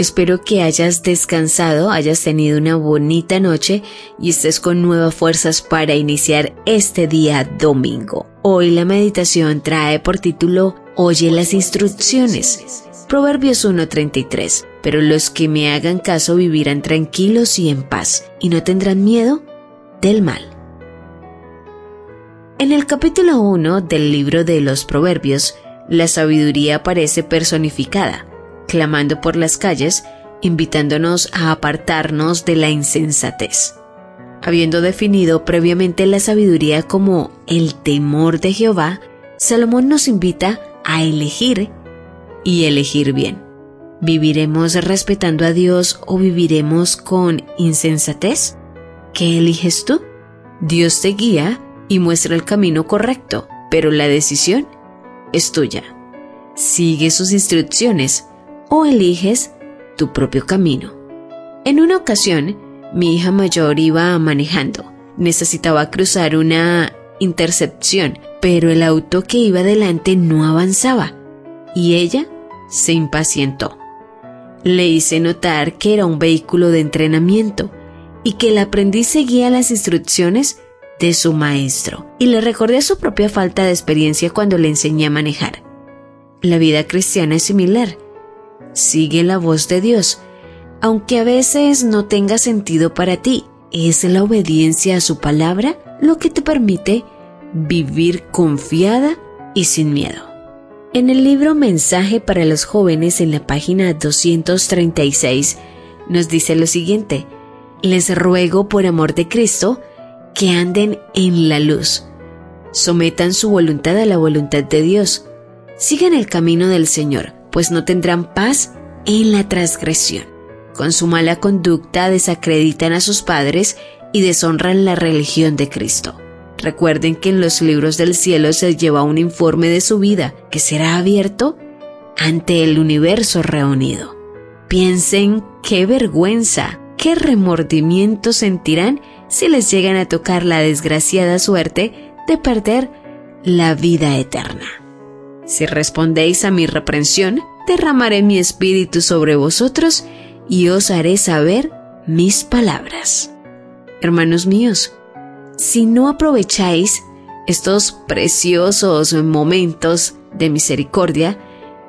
Espero que hayas descansado, hayas tenido una bonita noche y estés con nuevas fuerzas para iniciar este día domingo. Hoy la meditación trae por título Oye las instrucciones. Proverbios 1.33. Pero los que me hagan caso vivirán tranquilos y en paz y no tendrán miedo del mal. En el capítulo 1 del libro de los Proverbios, la sabiduría aparece personificada clamando por las calles, invitándonos a apartarnos de la insensatez. Habiendo definido previamente la sabiduría como el temor de Jehová, Salomón nos invita a elegir y elegir bien. ¿Viviremos respetando a Dios o viviremos con insensatez? ¿Qué eliges tú? Dios te guía y muestra el camino correcto, pero la decisión es tuya. Sigue sus instrucciones o eliges tu propio camino. En una ocasión, mi hija mayor iba manejando. Necesitaba cruzar una intercepción, pero el auto que iba delante no avanzaba y ella se impacientó. Le hice notar que era un vehículo de entrenamiento y que el aprendiz seguía las instrucciones de su maestro y le recordé su propia falta de experiencia cuando le enseñé a manejar. La vida cristiana es similar Sigue la voz de Dios, aunque a veces no tenga sentido para ti. Es la obediencia a su palabra lo que te permite vivir confiada y sin miedo. En el libro Mensaje para los jóvenes en la página 236 nos dice lo siguiente, les ruego por amor de Cristo que anden en la luz, sometan su voluntad a la voluntad de Dios, sigan el camino del Señor, pues no tendrán paz en la transgresión. Con su mala conducta desacreditan a sus padres y deshonran la religión de Cristo. Recuerden que en los libros del cielo se lleva un informe de su vida que será abierto ante el universo reunido. Piensen qué vergüenza, qué remordimiento sentirán si les llegan a tocar la desgraciada suerte de perder la vida eterna. Si respondéis a mi reprensión, derramaré mi espíritu sobre vosotros y os haré saber mis palabras. Hermanos míos, si no aprovecháis estos preciosos momentos de misericordia,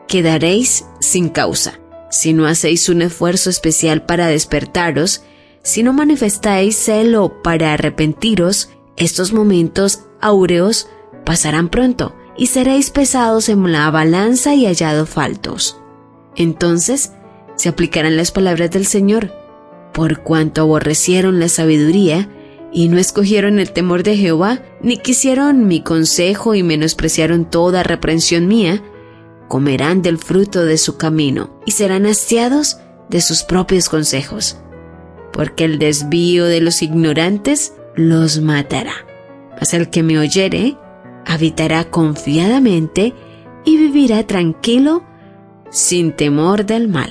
quedaréis sin causa. Si no hacéis un esfuerzo especial para despertaros, si no manifestáis celo para arrepentiros, estos momentos áureos pasarán pronto y seréis pesados en la balanza y hallados faltos. Entonces se aplicarán las palabras del Señor, por cuanto aborrecieron la sabiduría y no escogieron el temor de Jehová, ni quisieron mi consejo y menospreciaron toda reprensión mía, comerán del fruto de su camino y serán hastiados de sus propios consejos, porque el desvío de los ignorantes los matará. Mas el que me oyere habitará confiadamente y vivirá tranquilo sin temor del mal.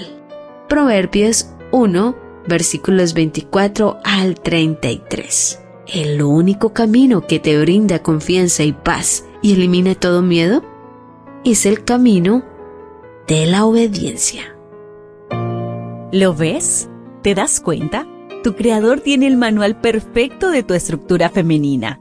Proverbios 1, versículos 24 al 33. El único camino que te brinda confianza y paz y elimina todo miedo es el camino de la obediencia. ¿Lo ves? ¿Te das cuenta? Tu creador tiene el manual perfecto de tu estructura femenina